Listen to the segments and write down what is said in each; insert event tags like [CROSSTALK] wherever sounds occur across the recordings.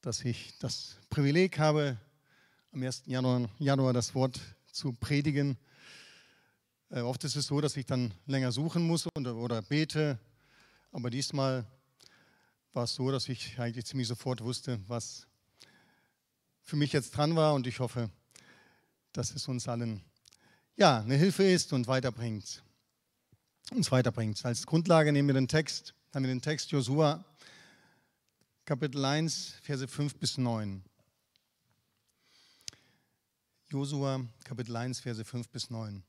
dass ich das Privileg habe, am 1. Januar, Januar das Wort zu predigen. Äh, oft ist es so, dass ich dann länger suchen muss oder, oder bete, aber diesmal war es so, dass ich eigentlich ziemlich sofort wusste, was für mich jetzt dran war und ich hoffe, dass es uns allen ja, eine Hilfe ist und weiterbringt. Uns weiterbringt. Als Grundlage nehmen wir den Text, haben wir den Text Josua Kapitel 1, Verse 5 bis 9. Josua Kapitel 1, Verse 5 bis 9.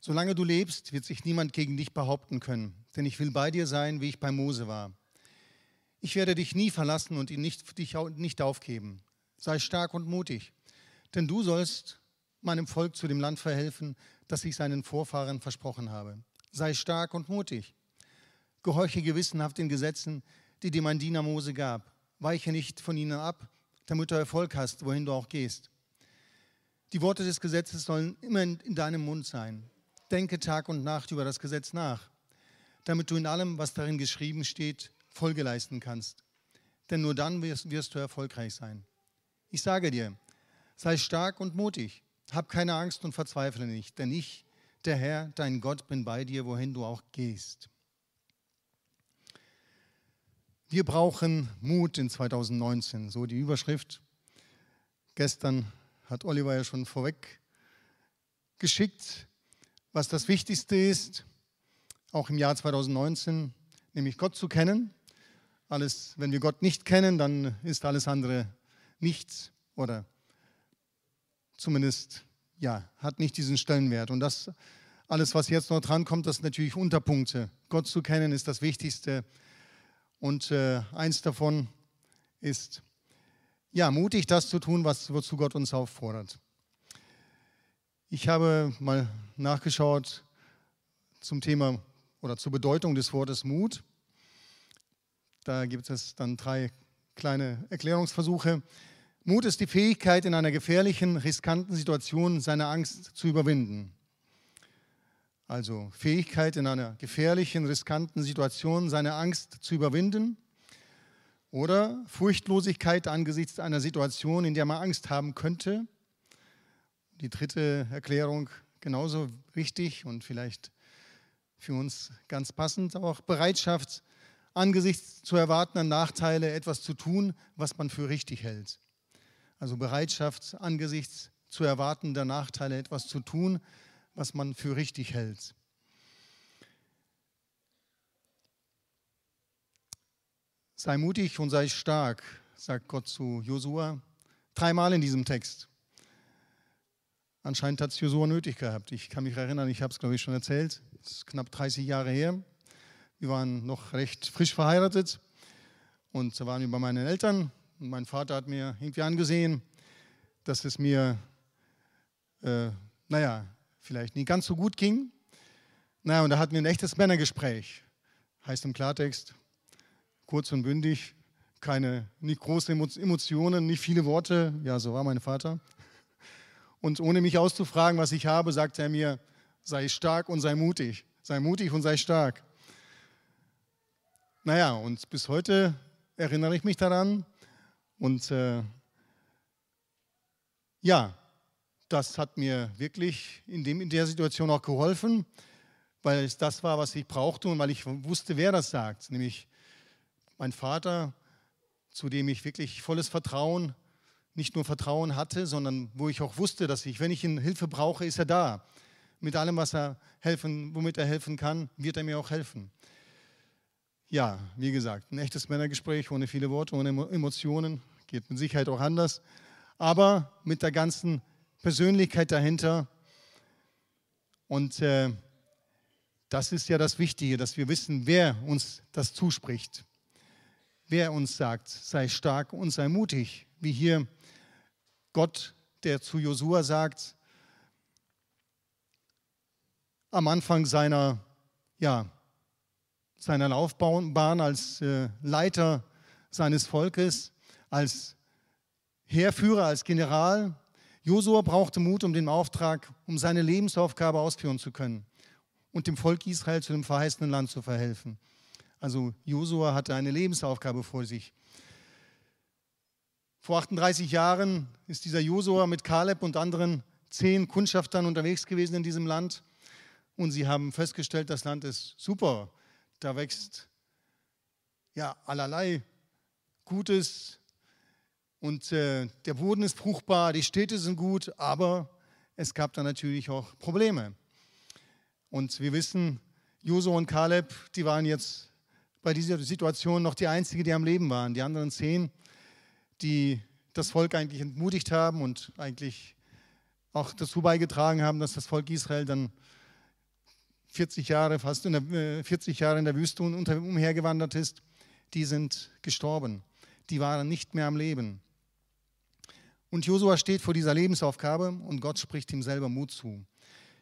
Solange du lebst, wird sich niemand gegen dich behaupten können, denn ich will bei dir sein, wie ich bei Mose war. Ich werde dich nie verlassen und ihn nicht, dich nicht aufgeben. Sei stark und mutig, denn du sollst meinem Volk zu dem Land verhelfen, das ich seinen Vorfahren versprochen habe. Sei stark und mutig. Gehorche gewissenhaft den Gesetzen, die dir mein Diener Mose gab. Weiche nicht von ihnen ab, damit du Erfolg hast, wohin du auch gehst. Die Worte des Gesetzes sollen immer in deinem Mund sein. Denke Tag und Nacht über das Gesetz nach, damit du in allem, was darin geschrieben steht, Folge leisten kannst. Denn nur dann wirst, wirst du erfolgreich sein. Ich sage dir, sei stark und mutig. Hab keine Angst und verzweifle nicht, denn ich, der Herr, dein Gott, bin bei dir, wohin du auch gehst. Wir brauchen Mut in 2019, so die Überschrift. Gestern hat Oliver ja schon vorweg geschickt, was das Wichtigste ist, auch im Jahr 2019, nämlich Gott zu kennen. Alles, wenn wir Gott nicht kennen, dann ist alles andere nichts oder zumindest ja, hat nicht diesen Stellenwert. Und das alles, was jetzt noch dran kommt, das sind natürlich Unterpunkte. Gott zu kennen ist das Wichtigste. Und äh, eins davon ist, ja, mutig das zu tun, was, wozu Gott uns auffordert. Ich habe mal nachgeschaut zum Thema oder zur Bedeutung des Wortes Mut. Da gibt es dann drei kleine Erklärungsversuche. Mut ist die Fähigkeit, in einer gefährlichen, riskanten Situation seine Angst zu überwinden. Also Fähigkeit, in einer gefährlichen, riskanten Situation seine Angst zu überwinden. Oder Furchtlosigkeit angesichts einer Situation, in der man Angst haben könnte. Die dritte Erklärung genauso wichtig und vielleicht für uns ganz passend, auch Bereitschaft, angesichts zu erwartender Nachteile etwas zu tun, was man für richtig hält also Bereitschaft angesichts zu erwartender Nachteile etwas zu tun, was man für richtig hält. Sei mutig und sei stark, sagt Gott zu Josua, dreimal in diesem Text. Anscheinend hat es Josua nötig gehabt. Ich kann mich erinnern, ich habe es, glaube ich, schon erzählt. Es ist knapp 30 Jahre her. Wir waren noch recht frisch verheiratet und da waren wir bei meinen Eltern und mein Vater hat mir irgendwie angesehen, dass es mir, äh, naja, vielleicht nicht ganz so gut ging. Naja, und da hatten wir ein echtes Männergespräch. Heißt im Klartext, kurz und bündig, keine, nicht große Emotionen, nicht viele Worte. Ja, so war mein Vater. Und ohne mich auszufragen, was ich habe, sagte er mir, sei stark und sei mutig. Sei mutig und sei stark. Naja, und bis heute erinnere ich mich daran, und äh, ja, das hat mir wirklich in, dem, in der Situation auch geholfen, weil es das war, was ich brauchte und weil ich wusste, wer das sagt, nämlich mein Vater, zu dem ich wirklich volles Vertrauen, nicht nur Vertrauen hatte, sondern wo ich auch wusste, dass ich, wenn ich ihn Hilfe brauche, ist er da. Mit allem, was er helfen, womit er helfen kann, wird er mir auch helfen. Ja, wie gesagt, ein echtes Männergespräch ohne viele Worte, ohne Emotionen, geht mit Sicherheit auch anders, aber mit der ganzen Persönlichkeit dahinter. Und äh, das ist ja das Wichtige, dass wir wissen, wer uns das zuspricht, wer uns sagt, sei stark und sei mutig, wie hier Gott, der zu Josua sagt, am Anfang seiner, ja, seiner Laufbahn als äh, Leiter seines Volkes, als Heerführer, als General. Josua brauchte Mut, um den Auftrag, um seine Lebensaufgabe ausführen zu können und dem Volk Israel zu dem verheißenen Land zu verhelfen. Also Josua hatte eine Lebensaufgabe vor sich. Vor 38 Jahren ist dieser Josua mit Kaleb und anderen zehn Kundschaftern unterwegs gewesen in diesem Land und sie haben festgestellt, das Land ist super. Da wächst ja allerlei Gutes und äh, der Boden ist fruchtbar, die Städte sind gut, aber es gab da natürlich auch Probleme. Und wir wissen, Josua und Kaleb, die waren jetzt bei dieser Situation noch die einzigen, die am Leben waren. Die anderen zehn, die das Volk eigentlich entmutigt haben und eigentlich auch dazu beigetragen haben, dass das Volk Israel dann 40 Jahre, fast in der, 40 äh, Jahre in der Wüste umhergewandert ist, die sind gestorben. Die waren nicht mehr am Leben. Und Josua steht vor dieser Lebensaufgabe und Gott spricht ihm selber Mut zu.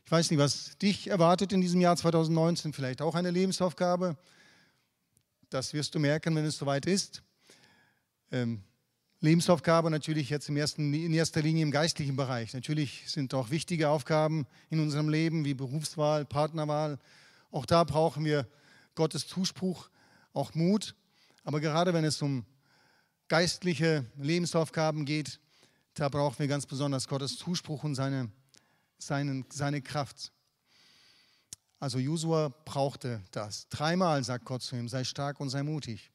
Ich weiß nicht, was dich erwartet in diesem Jahr 2019, vielleicht auch eine Lebensaufgabe. Das wirst du merken, wenn es soweit ist. Ähm, Lebensaufgabe natürlich jetzt im ersten, in erster Linie im geistlichen Bereich. Natürlich sind auch wichtige Aufgaben in unserem Leben wie Berufswahl, Partnerwahl. Auch da brauchen wir Gottes Zuspruch, auch Mut. Aber gerade wenn es um geistliche Lebensaufgaben geht, da brauchen wir ganz besonders Gottes Zuspruch und seine, seine, seine Kraft. Also Josua brauchte das. Dreimal sagt Gott zu ihm, sei stark und sei mutig.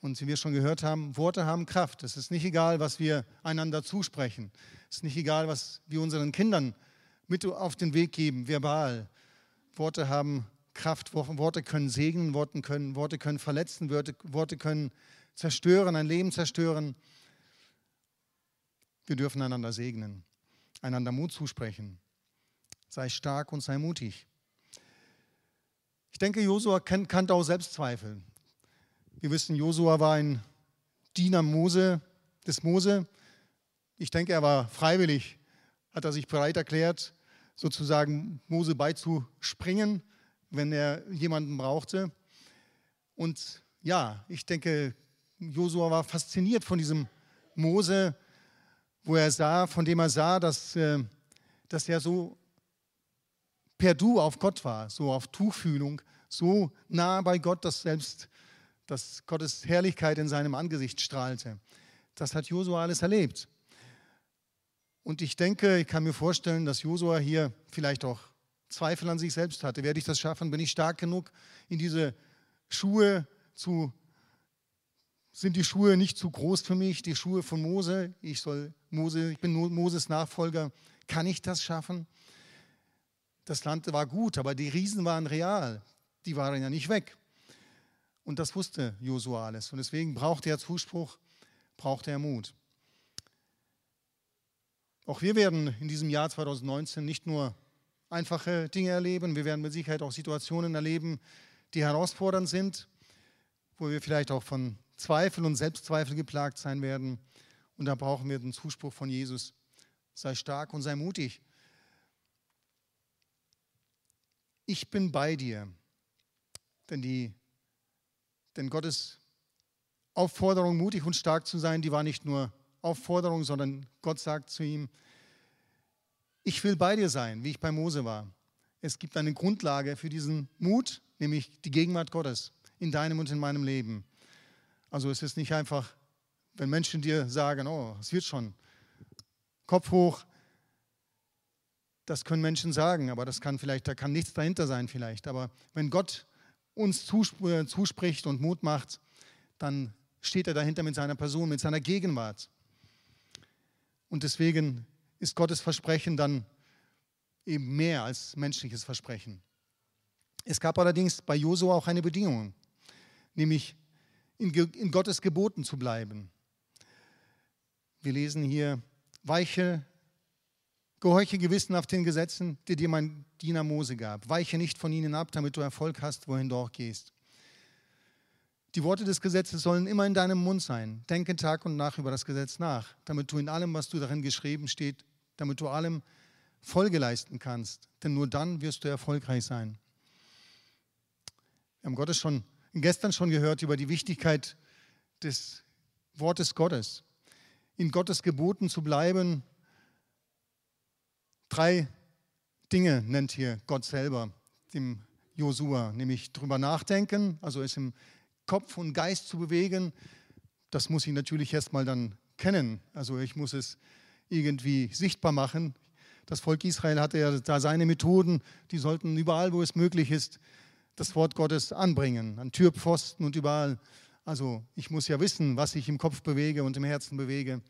Und wie wir schon gehört haben, Worte haben Kraft. Es ist nicht egal, was wir einander zusprechen. Es ist nicht egal, was wir unseren Kindern mit auf den Weg geben, verbal. Worte haben Kraft. Worte können segnen, Worte können, Worte können verletzen, Worte können zerstören, ein Leben zerstören. Wir dürfen einander segnen, einander Mut zusprechen. Sei stark und sei mutig. Ich denke, Josua kannte auch Selbstzweifel. Wir wissen, Josua war ein Diener Mose, des Mose. Ich denke, er war freiwillig, hat er sich bereit erklärt, sozusagen Mose beizuspringen, wenn er jemanden brauchte. Und ja, ich denke, Josua war fasziniert von diesem Mose, wo er sah, von dem er sah, dass, äh, dass er so per Du auf Gott war, so auf Tuchfühlung, so nah bei Gott, dass selbst dass Gottes Herrlichkeit in seinem Angesicht strahlte. Das hat Josua alles erlebt. Und ich denke, ich kann mir vorstellen, dass Josua hier vielleicht auch Zweifel an sich selbst hatte. Werde ich das schaffen? Bin ich stark genug, in diese Schuhe zu sind die Schuhe nicht zu groß für mich, die Schuhe von Mose. Ich soll Mose, ich bin Moses Nachfolger. Kann ich das schaffen? Das Land war gut, aber die Riesen waren real. Die waren ja nicht weg. Und das wusste Josua alles. Und deswegen brauchte er Zuspruch, brauchte er Mut. Auch wir werden in diesem Jahr 2019 nicht nur einfache Dinge erleben, wir werden mit Sicherheit auch Situationen erleben, die herausfordernd sind, wo wir vielleicht auch von Zweifel und Selbstzweifel geplagt sein werden. Und da brauchen wir den Zuspruch von Jesus. Sei stark und sei mutig. Ich bin bei dir. Denn, die, denn Gottes Aufforderung, mutig und stark zu sein, die war nicht nur Aufforderung, sondern Gott sagt zu ihm, ich will bei dir sein, wie ich bei Mose war. Es gibt eine Grundlage für diesen Mut, nämlich die Gegenwart Gottes in deinem und in meinem Leben. Also es ist nicht einfach, wenn Menschen dir sagen, oh, es wird schon, Kopf hoch, das können Menschen sagen, aber das kann vielleicht, da kann nichts dahinter sein vielleicht. Aber wenn Gott uns äh, zuspricht und Mut macht, dann steht er dahinter mit seiner Person, mit seiner Gegenwart. Und deswegen ist Gottes Versprechen dann eben mehr als menschliches Versprechen. Es gab allerdings bei Josua auch eine Bedingung, nämlich in, in Gottes Geboten zu bleiben. Wir lesen hier, weiche, gehorche gewissenhaft den Gesetzen, die dir mein Diener Mose gab. Weiche nicht von ihnen ab, damit du Erfolg hast, wohin du auch gehst. Die Worte des Gesetzes sollen immer in deinem Mund sein. Denke Tag und Nacht über das Gesetz nach, damit du in allem, was du darin geschrieben steht, damit du allem Folge leisten kannst. Denn nur dann wirst du erfolgreich sein. Wir haben Gottes schon gestern schon gehört über die Wichtigkeit des Wortes Gottes. In Gottes Geboten zu bleiben. Drei Dinge nennt hier Gott selber dem Josua, nämlich drüber nachdenken, also es im Kopf und Geist zu bewegen. Das muss ich natürlich erstmal dann kennen. Also ich muss es irgendwie sichtbar machen. Das Volk Israel hatte ja da seine Methoden, die sollten überall, wo es möglich ist, das Wort Gottes anbringen, an Türpfosten und überall. Also ich muss ja wissen, was ich im Kopf bewege und im Herzen bewege.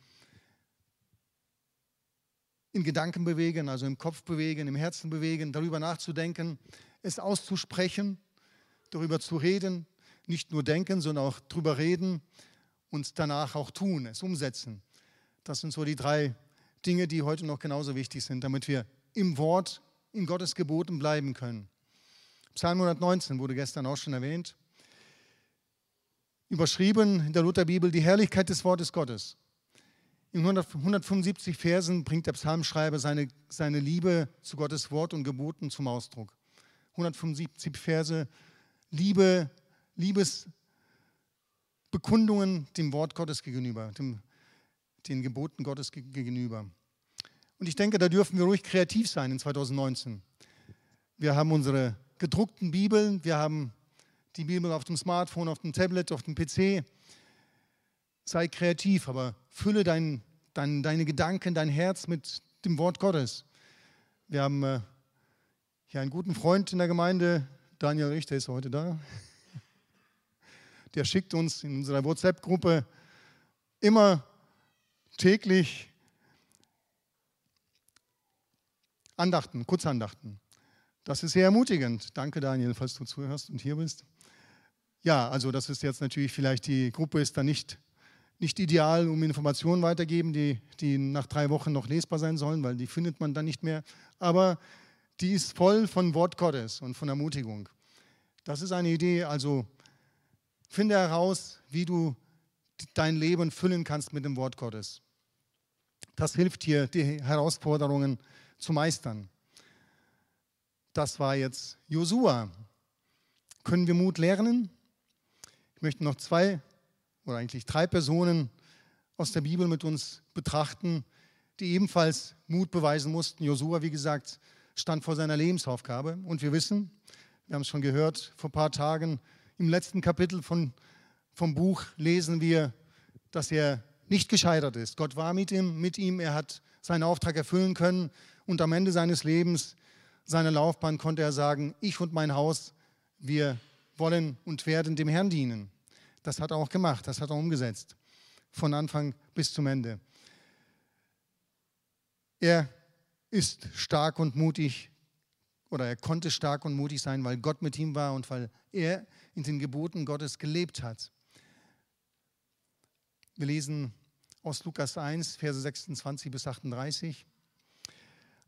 In Gedanken bewegen, also im Kopf bewegen, im Herzen bewegen, darüber nachzudenken, es auszusprechen, darüber zu reden, nicht nur denken, sondern auch darüber reden und danach auch tun, es umsetzen. Das sind so die drei Dinge, die heute noch genauso wichtig sind, damit wir im Wort, in Gottes Geboten bleiben können. Psalm 119 wurde gestern auch schon erwähnt. Überschrieben in der Lutherbibel die Herrlichkeit des Wortes Gottes. In 175 Versen bringt der Psalmschreiber seine, seine Liebe zu Gottes Wort und Geboten zum Ausdruck. 175 Verse Liebe, Liebesbekundungen dem Wort Gottes gegenüber, dem, den Geboten Gottes gegenüber. Und ich denke, da dürfen wir ruhig kreativ sein in 2019. Wir haben unsere gedruckten Bibeln, wir haben die Bibel auf dem Smartphone, auf dem Tablet, auf dem PC. Sei kreativ, aber fülle dein, dein, deine Gedanken, dein Herz mit dem Wort Gottes. Wir haben äh, hier einen guten Freund in der Gemeinde, Daniel Richter ist heute da. Der schickt uns in unserer WhatsApp-Gruppe immer täglich Andachten, Kurzandachten. Das ist sehr ermutigend. Danke, Daniel, falls du zuhörst und hier bist. Ja, also das ist jetzt natürlich vielleicht, die Gruppe ist da nicht, nicht ideal, um Informationen weitergeben, die, die nach drei Wochen noch lesbar sein sollen, weil die findet man dann nicht mehr. Aber die ist voll von Wort Gottes und von Ermutigung. Das ist eine Idee, also finde heraus, wie du dein Leben füllen kannst mit dem Wort Gottes. Das hilft dir, die Herausforderungen zu meistern. Das war jetzt Josua. Können wir Mut lernen? Ich möchte noch zwei oder eigentlich drei Personen aus der Bibel mit uns betrachten, die ebenfalls Mut beweisen mussten. Josua, wie gesagt, stand vor seiner Lebensaufgabe. Und wir wissen, wir haben es schon gehört vor ein paar Tagen, im letzten Kapitel von, vom Buch lesen wir, dass er nicht gescheitert ist. Gott war mit ihm, mit ihm, er hat seinen Auftrag erfüllen können und am Ende seines Lebens seiner Laufbahn konnte er sagen, ich und mein Haus, wir wollen und werden dem Herrn dienen. Das hat er auch gemacht, das hat er umgesetzt, von Anfang bis zum Ende. Er ist stark und mutig oder er konnte stark und mutig sein, weil Gott mit ihm war und weil er in den Geboten Gottes gelebt hat. Wir lesen aus Lukas 1, Verse 26 bis 38.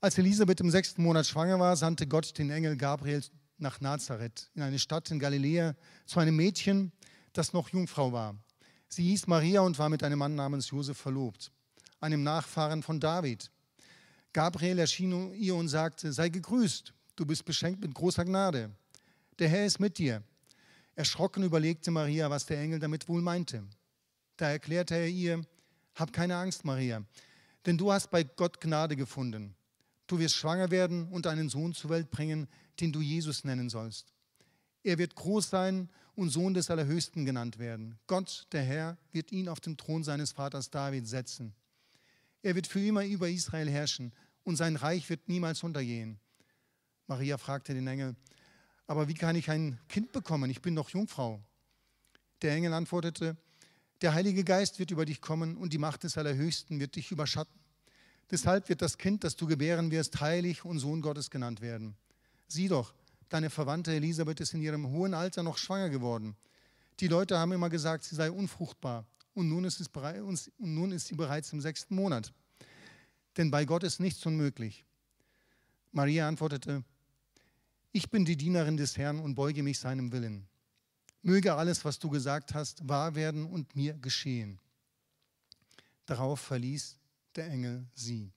Als Elisabeth im sechsten Monat schwanger war, sandte Gott den Engel Gabriel nach Nazareth, in eine Stadt in Galiläa, zu einem Mädchen, das noch Jungfrau war. Sie hieß Maria und war mit einem Mann namens Josef verlobt, einem Nachfahren von David. Gabriel erschien ihr und sagte: Sei gegrüßt, du bist beschenkt mit großer Gnade. Der Herr ist mit dir. Erschrocken überlegte Maria, was der Engel damit wohl meinte. Da erklärte er ihr: Hab keine Angst, Maria, denn du hast bei Gott Gnade gefunden. Du wirst schwanger werden und einen Sohn zur Welt bringen, den du Jesus nennen sollst. Er wird groß sein und Sohn des Allerhöchsten genannt werden. Gott, der Herr, wird ihn auf den Thron seines Vaters David setzen. Er wird für immer über Israel herrschen und sein Reich wird niemals untergehen. Maria fragte den Engel, aber wie kann ich ein Kind bekommen? Ich bin doch Jungfrau. Der Engel antwortete, der Heilige Geist wird über dich kommen und die Macht des Allerhöchsten wird dich überschatten. Deshalb wird das Kind, das du gebären wirst, heilig und Sohn Gottes genannt werden. Sieh doch, deine Verwandte Elisabeth ist in ihrem hohen Alter noch schwanger geworden. Die Leute haben immer gesagt, sie sei unfruchtbar. Und nun ist, und nun ist sie bereits im sechsten Monat. Denn bei Gott ist nichts unmöglich. Maria antwortete, ich bin die Dienerin des Herrn und beuge mich seinem Willen. Möge alles, was du gesagt hast, wahr werden und mir geschehen. Darauf verließ der Engel sie.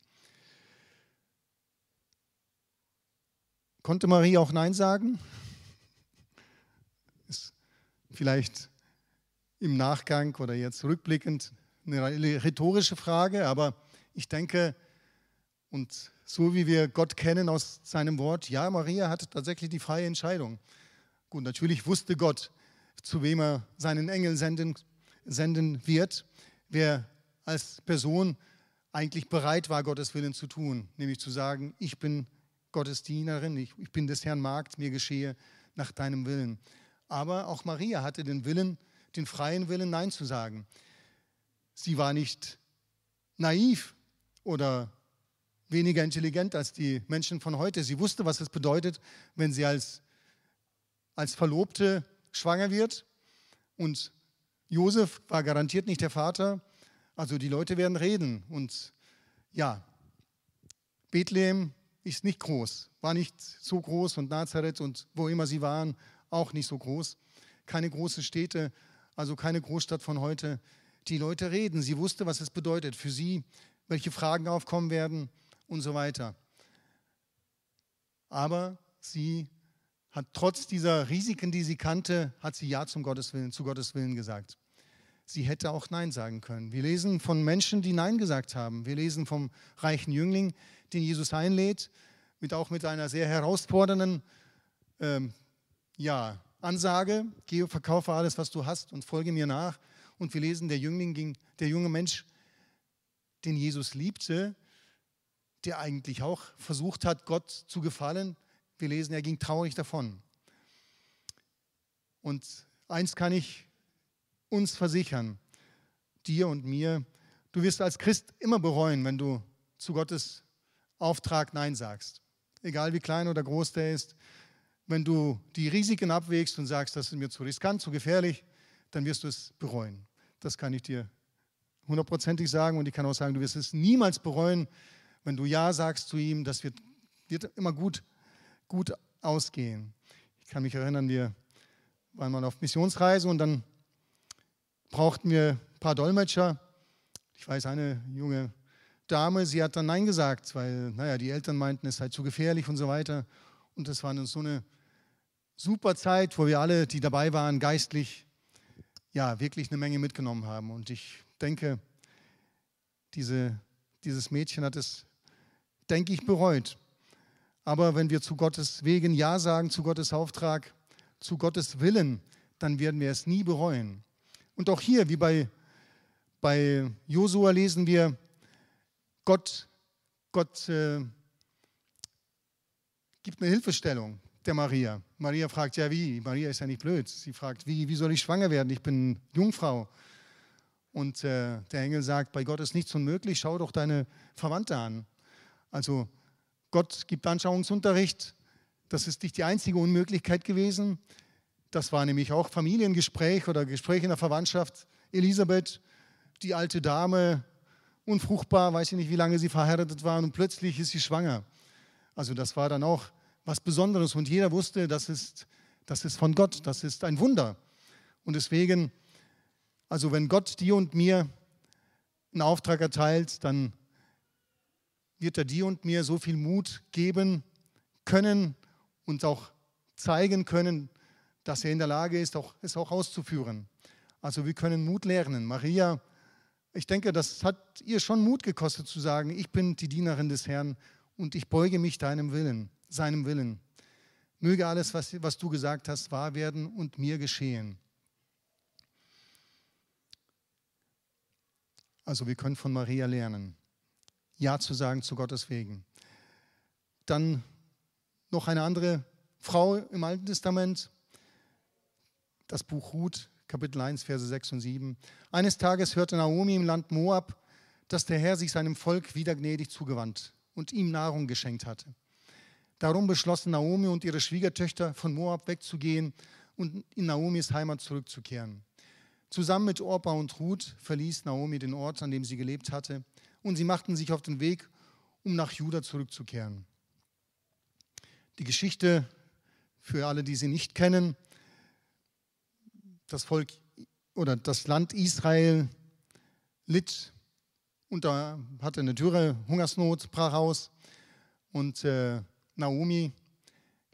Konnte Marie auch Nein sagen? [LAUGHS] Ist vielleicht im Nachgang oder jetzt rückblickend eine rhetorische Frage, aber ich denke, und so wie wir Gott kennen aus seinem Wort, ja, Maria hatte tatsächlich die freie Entscheidung. Gut, natürlich wusste Gott, zu wem er seinen Engel senden, senden wird, wer als Person eigentlich bereit war, Gottes Willen zu tun, nämlich zu sagen, ich bin Gottes Dienerin, ich, ich bin des Herrn Magd, mir geschehe nach deinem Willen. Aber auch Maria hatte den Willen, den freien Willen, Nein zu sagen. Sie war nicht naiv oder weniger intelligent als die Menschen von heute. Sie wusste, was es bedeutet, wenn sie als, als Verlobte schwanger wird. Und Josef war garantiert nicht der Vater. Also die Leute werden reden. Und ja, Bethlehem ist nicht groß, war nicht so groß und Nazareth und wo immer sie waren, auch nicht so groß. Keine großen Städte, also keine Großstadt von heute. Die Leute reden. Sie wusste, was es bedeutet für sie, welche Fragen aufkommen werden und so weiter. Aber sie hat trotz dieser Risiken, die sie kannte, hat sie Ja zum Gottes Willen, zu Gottes Willen gesagt. Sie hätte auch Nein sagen können. Wir lesen von Menschen, die Nein gesagt haben. Wir lesen vom reichen Jüngling, den Jesus einlädt, mit auch mit einer sehr herausfordernden ähm, ja, Ansage: Geh, verkaufe alles, was du hast und folge mir nach. Und wir lesen, der Jüngling ging, der junge Mensch, den Jesus liebte, der eigentlich auch versucht hat, Gott zu gefallen. Wir lesen, er ging traurig davon. Und eins kann ich uns versichern, dir und mir, du wirst als Christ immer bereuen, wenn du zu Gottes Auftrag Nein sagst. Egal wie klein oder groß der ist. Wenn du die Risiken abwägst und sagst, das ist mir zu riskant, zu gefährlich, dann wirst du es bereuen. Das kann ich dir hundertprozentig sagen und ich kann auch sagen, du wirst es niemals bereuen, wenn du Ja sagst zu ihm. Das wird, wird immer gut, gut ausgehen. Ich kann mich erinnern, wir waren mal auf Missionsreise und dann brauchten wir ein paar Dolmetscher. Ich weiß, eine junge Dame, sie hat dann Nein gesagt, weil, naja, die Eltern meinten, es sei zu gefährlich und so weiter. Und das war so eine super Zeit, wo wir alle, die dabei waren, geistlich, ja, wirklich eine Menge mitgenommen haben. Und ich denke, diese, dieses Mädchen hat es, denke ich, bereut. Aber wenn wir zu Gottes Wegen Ja sagen, zu Gottes Auftrag, zu Gottes Willen, dann werden wir es nie bereuen. Und auch hier, wie bei, bei Josua, lesen wir, Gott, Gott äh, gibt eine Hilfestellung der Maria. Maria fragt, ja wie? Maria ist ja nicht blöd. Sie fragt, wie, wie soll ich schwanger werden? Ich bin Jungfrau. Und äh, der Engel sagt, bei Gott ist nichts unmöglich, schau doch deine Verwandte an. Also Gott gibt Anschauungsunterricht. Das ist nicht die einzige Unmöglichkeit gewesen. Das war nämlich auch Familiengespräch oder Gespräch in der Verwandtschaft. Elisabeth, die alte Dame, unfruchtbar, weiß ich nicht, wie lange sie verheiratet waren und plötzlich ist sie schwanger. Also das war dann auch was Besonderes und jeder wusste, das ist, das ist von Gott, das ist ein Wunder. Und deswegen, also wenn Gott dir und mir einen Auftrag erteilt, dann wird er dir und mir so viel Mut geben können und auch zeigen können, dass er in der Lage ist, auch, es auch auszuführen. Also wir können Mut lernen. Maria ich denke, das hat ihr schon Mut gekostet zu sagen, ich bin die Dienerin des Herrn und ich beuge mich deinem Willen, seinem Willen. Möge alles, was, was du gesagt hast, wahr werden und mir geschehen. Also wir können von Maria lernen, Ja zu sagen zu Gottes Wegen. Dann noch eine andere Frau im Alten Testament, das Buch Ruth, Kapitel 1, Verse 6 und 7. Eines Tages hörte Naomi im Land Moab, dass der Herr sich seinem Volk wieder gnädig zugewandt und ihm Nahrung geschenkt hatte. Darum beschlossen Naomi und ihre Schwiegertöchter, von Moab wegzugehen und in Naomis Heimat zurückzukehren. Zusammen mit Orpa und Ruth verließ Naomi den Ort, an dem sie gelebt hatte, und sie machten sich auf den Weg, um nach Juda zurückzukehren. Die Geschichte, für alle, die sie nicht kennen, das Volk oder das Land Israel litt und da hatte eine Dürre, Hungersnot, brach aus. Und äh, Naomi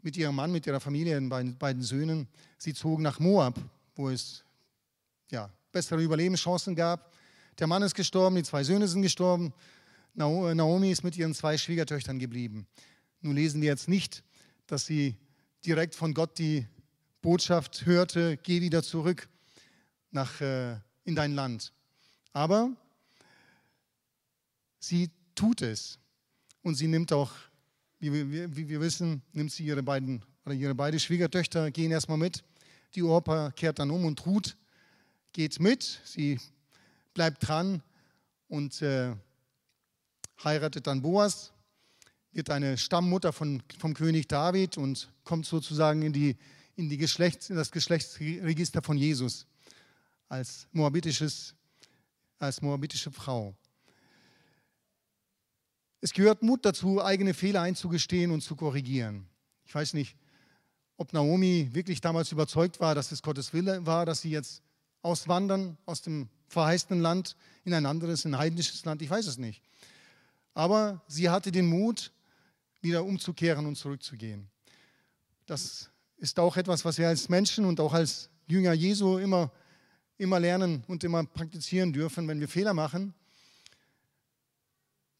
mit ihrem Mann, mit ihrer Familie, den beiden, beiden Söhnen, sie zogen nach Moab, wo es ja, bessere Überlebenschancen gab. Der Mann ist gestorben, die zwei Söhne sind gestorben. Naomi ist mit ihren zwei Schwiegertöchtern geblieben. Nun lesen wir jetzt nicht, dass sie direkt von Gott die Botschaft hörte, geh wieder zurück nach, äh, in dein Land. Aber sie tut es. Und sie nimmt auch, wie wir, wie wir wissen, nimmt sie ihre beiden oder ihre beiden Schwiegertöchter, gehen erstmal mit. Die Orpa kehrt dann um und Ruth geht mit. Sie bleibt dran und äh, heiratet dann Boas, wird eine Stammmutter von, vom König David und kommt sozusagen in, die, in, die Geschlechts, in das Geschlechtsregister von Jesus als, moabitisches, als moabitische Frau. Es gehört Mut dazu, eigene Fehler einzugestehen und zu korrigieren. Ich weiß nicht, ob Naomi wirklich damals überzeugt war, dass es Gottes Wille war, dass sie jetzt auswandern aus dem verheißenen Land in ein anderes, ein heidnisches Land. Ich weiß es nicht. Aber sie hatte den Mut, wieder umzukehren und zurückzugehen. Das ist auch etwas, was wir als Menschen und auch als Jünger Jesu immer, immer lernen und immer praktizieren dürfen. Wenn wir Fehler machen,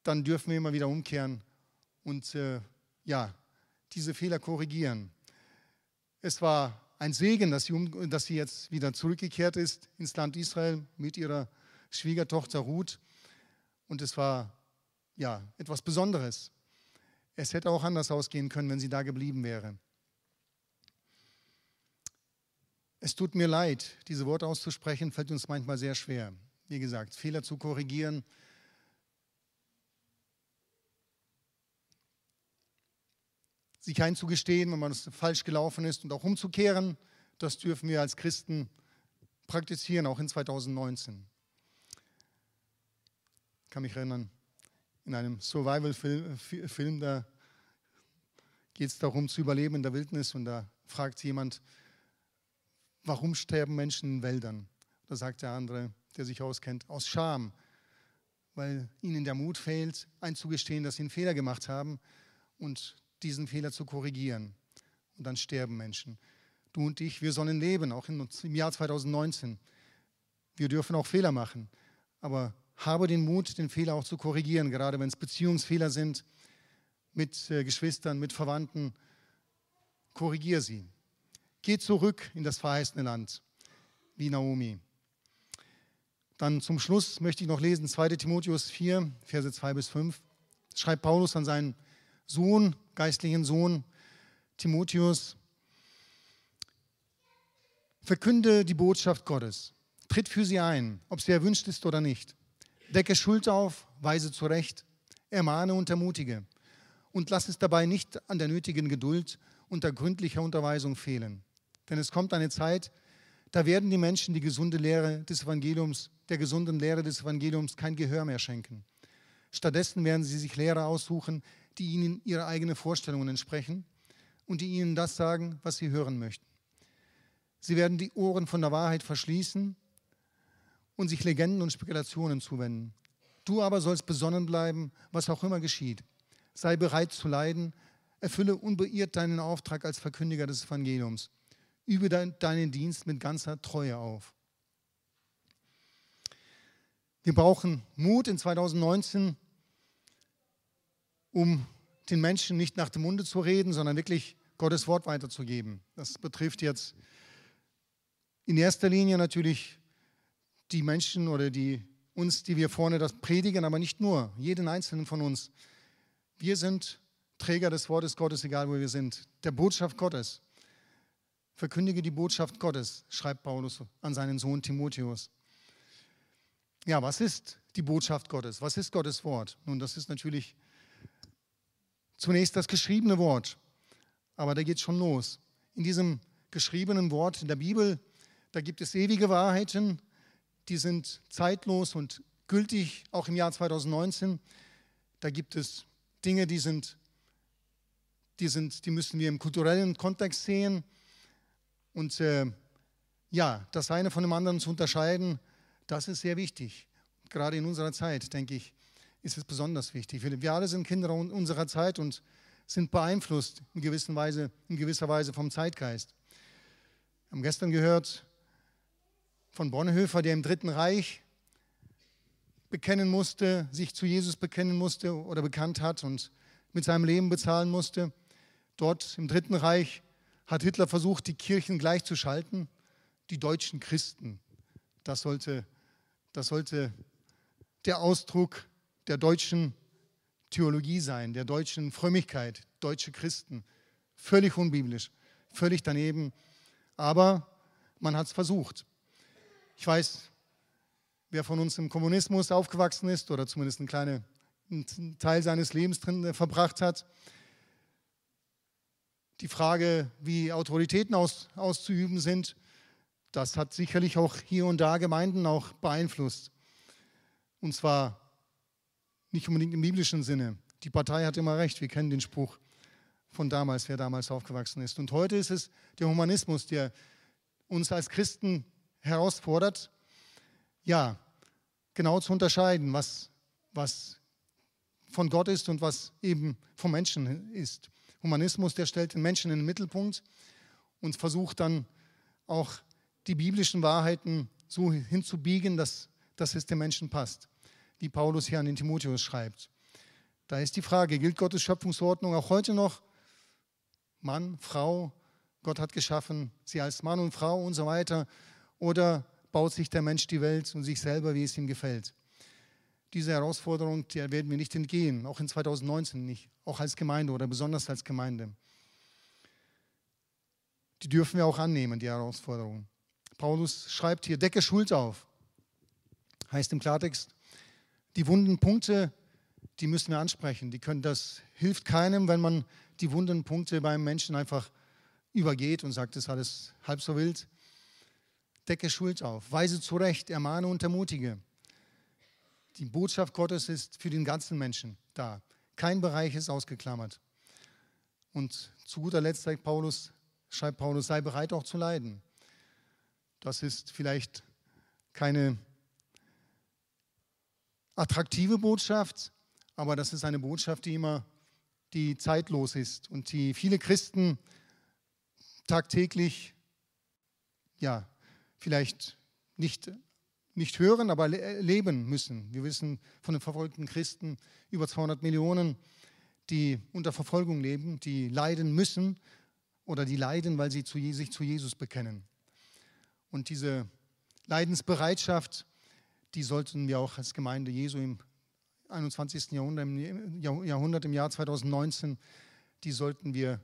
dann dürfen wir immer wieder umkehren und äh, ja, diese Fehler korrigieren. Es war ein Segen, dass sie, um, dass sie jetzt wieder zurückgekehrt ist ins Land Israel mit ihrer Schwiegertochter Ruth. Und es war ja etwas Besonderes. Es hätte auch anders ausgehen können, wenn sie da geblieben wäre. Es tut mir leid, diese Worte auszusprechen, fällt uns manchmal sehr schwer. Wie gesagt, Fehler zu korrigieren, sich einzugestehen, wenn man falsch gelaufen ist und auch umzukehren. Das dürfen wir als Christen praktizieren, auch in 2019. Ich kann mich erinnern, in einem Survival-Film, da geht es darum, zu überleben in der Wildnis und da fragt jemand, warum sterben Menschen in Wäldern? Da sagt der andere, der sich auskennt, aus Scham, weil ihnen der Mut fehlt, einzugestehen, dass sie einen Fehler gemacht haben und diesen Fehler zu korrigieren. Und dann sterben Menschen. Du und ich, wir sollen leben, auch im Jahr 2019. Wir dürfen auch Fehler machen. Aber habe den Mut, den Fehler auch zu korrigieren, gerade wenn es Beziehungsfehler sind mit äh, Geschwistern, mit Verwandten. Korrigier sie. Geh zurück in das verheißene Land, wie Naomi. Dann zum Schluss möchte ich noch lesen 2 Timotheus 4, Verse 2 bis 5. Schreibt Paulus an seinen Sohn, geistlichen Sohn Timotheus, verkünde die Botschaft Gottes, tritt für sie ein, ob sie erwünscht ist oder nicht. Decke Schuld auf, weise zurecht, ermahne und ermutige und lass es dabei nicht an der nötigen Geduld und der gründlicher Unterweisung fehlen. Denn es kommt eine Zeit, da werden die Menschen die gesunde Lehre des Evangeliums, der gesunden Lehre des Evangeliums kein Gehör mehr schenken. Stattdessen werden sie sich Lehrer aussuchen, die ihnen ihre eigenen Vorstellungen entsprechen und die ihnen das sagen, was sie hören möchten. Sie werden die Ohren von der Wahrheit verschließen und sich Legenden und Spekulationen zuwenden. Du aber sollst besonnen bleiben, was auch immer geschieht. Sei bereit zu leiden, erfülle unbeirrt deinen Auftrag als Verkündiger des Evangeliums. Übe deinen Dienst mit ganzer Treue auf. Wir brauchen Mut in 2019, um den Menschen nicht nach dem Munde zu reden, sondern wirklich Gottes Wort weiterzugeben. Das betrifft jetzt in erster Linie natürlich die Menschen oder die uns, die wir vorne das predigen, aber nicht nur, jeden einzelnen von uns. Wir sind Träger des Wortes Gottes, egal wo wir sind, der Botschaft Gottes. Verkündige die Botschaft Gottes, schreibt Paulus an seinen Sohn Timotheus. Ja, was ist die Botschaft Gottes? Was ist Gottes Wort? Nun, das ist natürlich Zunächst das geschriebene Wort, aber da geht es schon los. In diesem geschriebenen Wort in der Bibel, da gibt es ewige Wahrheiten, die sind zeitlos und gültig, auch im Jahr 2019. Da gibt es Dinge, die sind, die sind, die müssen wir im kulturellen Kontext sehen. Und äh, ja, das eine von dem anderen zu unterscheiden, das ist sehr wichtig. Gerade in unserer Zeit, denke ich, ist es besonders wichtig. Wir alle sind Kinder unserer Zeit und sind beeinflusst in, gewisser Weise, in gewisser Weise vom Zeitgeist. Wir haben gestern gehört von Bonhoeffer, der im Dritten Reich bekennen musste, sich zu Jesus bekennen musste oder bekannt hat und mit seinem Leben bezahlen musste. Dort im Dritten Reich hat Hitler versucht, die Kirchen gleichzuschalten. Die deutschen Christen, das sollte, das sollte der Ausdruck der deutschen Theologie sein, der deutschen Frömmigkeit, deutsche Christen. Völlig unbiblisch, völlig daneben. Aber man hat es versucht. Ich weiß, wer von uns im Kommunismus aufgewachsen ist oder zumindest einen kleinen Teil seines Lebens drin äh, verbracht hat, die Frage, wie Autoritäten aus, auszuüben sind, das hat sicherlich auch hier und da Gemeinden auch beeinflusst. Und zwar nicht unbedingt im biblischen Sinne. Die Partei hat immer recht, wir kennen den Spruch von damals, wer damals aufgewachsen ist. Und heute ist es der Humanismus, der uns als Christen herausfordert, ja, genau zu unterscheiden, was, was von Gott ist und was eben vom Menschen ist. Humanismus, der stellt den Menschen in den Mittelpunkt und versucht dann auch die biblischen Wahrheiten so hinzubiegen, dass, dass es dem Menschen passt, wie Paulus hier an den Timotheus schreibt. Da ist die Frage, gilt Gottes Schöpfungsordnung auch heute noch? Mann, Frau, Gott hat geschaffen, sie als Mann und Frau und so weiter. Oder baut sich der Mensch die Welt und sich selber, wie es ihm gefällt? Diese Herausforderung, der werden wir nicht entgehen, auch in 2019 nicht, auch als Gemeinde oder besonders als Gemeinde. Die dürfen wir auch annehmen, die Herausforderung. Paulus schreibt hier, decke Schuld auf. Heißt im Klartext, die wunden Punkte, die müssen wir ansprechen. Die können, das hilft keinem, wenn man die wunden Punkte beim Menschen einfach übergeht und sagt, das ist alles halb so wild. Decke Schuld auf, weise zurecht, ermahne und ermutige. Die Botschaft Gottes ist für den ganzen Menschen da. Kein Bereich ist ausgeklammert. Und zu guter Letzt sagt Paulus, schreibt Paulus, sei bereit auch zu leiden. Das ist vielleicht keine attraktive Botschaft, aber das ist eine Botschaft, die immer die zeitlos ist und die viele Christen tagtäglich ja vielleicht nicht nicht hören, aber leben müssen. Wir wissen von den verfolgten Christen über 200 Millionen, die unter Verfolgung leben, die leiden müssen oder die leiden, weil sie sich zu Jesus bekennen. Und diese Leidensbereitschaft, die sollten wir auch als Gemeinde Jesu im 21. Jahrhundert, im Jahrhundert, im Jahr 2019, die sollten wir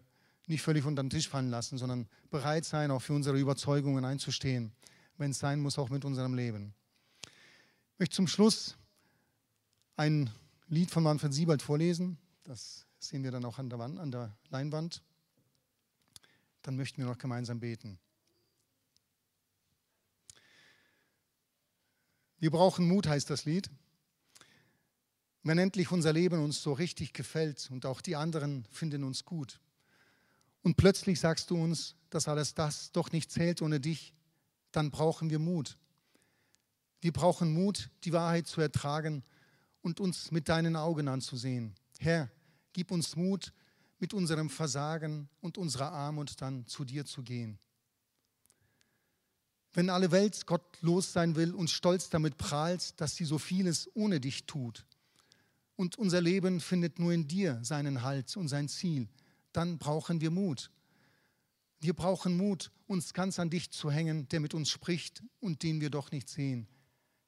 nicht völlig unter den Tisch fallen lassen, sondern bereit sein, auch für unsere Überzeugungen einzustehen, wenn es sein muss, auch mit unserem Leben. Ich möchte zum Schluss ein Lied von Manfred Siebald vorlesen. Das sehen wir dann auch an der, Wand, an der Leinwand. Dann möchten wir noch gemeinsam beten. Wir brauchen Mut, heißt das Lied. Wenn endlich unser Leben uns so richtig gefällt und auch die anderen finden uns gut. Und plötzlich sagst du uns, dass alles das doch nicht zählt ohne dich, dann brauchen wir Mut. Wir brauchen Mut, die Wahrheit zu ertragen und uns mit deinen Augen anzusehen. Herr, gib uns Mut, mit unserem Versagen und unserer Armut dann zu dir zu gehen. Wenn alle Welt gottlos sein will und stolz damit prahlt, dass sie so vieles ohne dich tut, und unser Leben findet nur in dir seinen Halt und sein Ziel, dann brauchen wir Mut. Wir brauchen Mut, uns ganz an dich zu hängen, der mit uns spricht und den wir doch nicht sehen.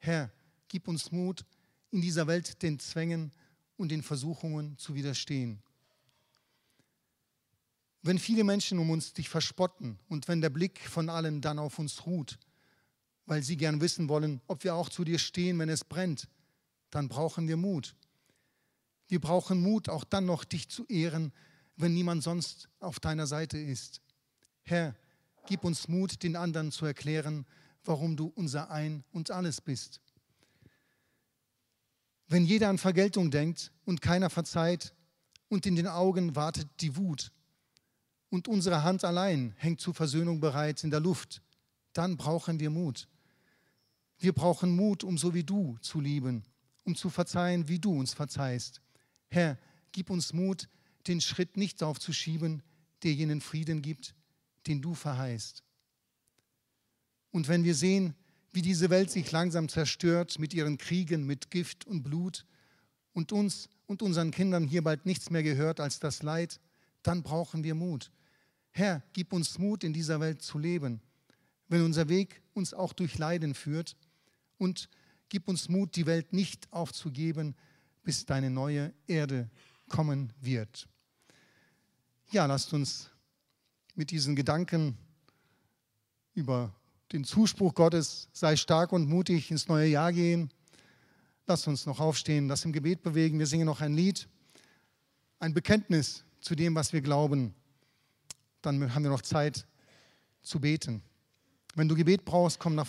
Herr, gib uns Mut, in dieser Welt den Zwängen und den Versuchungen zu widerstehen. Wenn viele Menschen um uns dich verspotten und wenn der Blick von allen dann auf uns ruht, weil sie gern wissen wollen, ob wir auch zu dir stehen, wenn es brennt, dann brauchen wir Mut. Wir brauchen Mut, auch dann noch dich zu ehren, wenn niemand sonst auf deiner Seite ist. Herr, gib uns Mut, den anderen zu erklären, warum du unser Ein und alles bist. Wenn jeder an Vergeltung denkt und keiner verzeiht und in den Augen wartet die Wut und unsere Hand allein hängt zur Versöhnung bereits in der Luft, dann brauchen wir Mut. Wir brauchen Mut, um so wie du zu lieben, um zu verzeihen, wie du uns verzeihst. Herr, gib uns Mut, den Schritt nicht aufzuschieben, der jenen Frieden gibt, den du verheißt. Und wenn wir sehen, wie diese Welt sich langsam zerstört mit ihren Kriegen, mit Gift und Blut und uns und unseren Kindern hier bald nichts mehr gehört als das Leid, dann brauchen wir Mut. Herr, gib uns Mut, in dieser Welt zu leben, wenn unser Weg uns auch durch Leiden führt und gib uns Mut, die Welt nicht aufzugeben, bis deine neue Erde kommen wird. Ja, lasst uns mit diesen Gedanken über den Zuspruch Gottes, sei stark und mutig ins neue Jahr gehen. Lasst uns noch aufstehen, das im Gebet bewegen. Wir singen noch ein Lied, ein Bekenntnis zu dem, was wir glauben. Dann haben wir noch Zeit zu beten. Wenn du Gebet brauchst, komm nach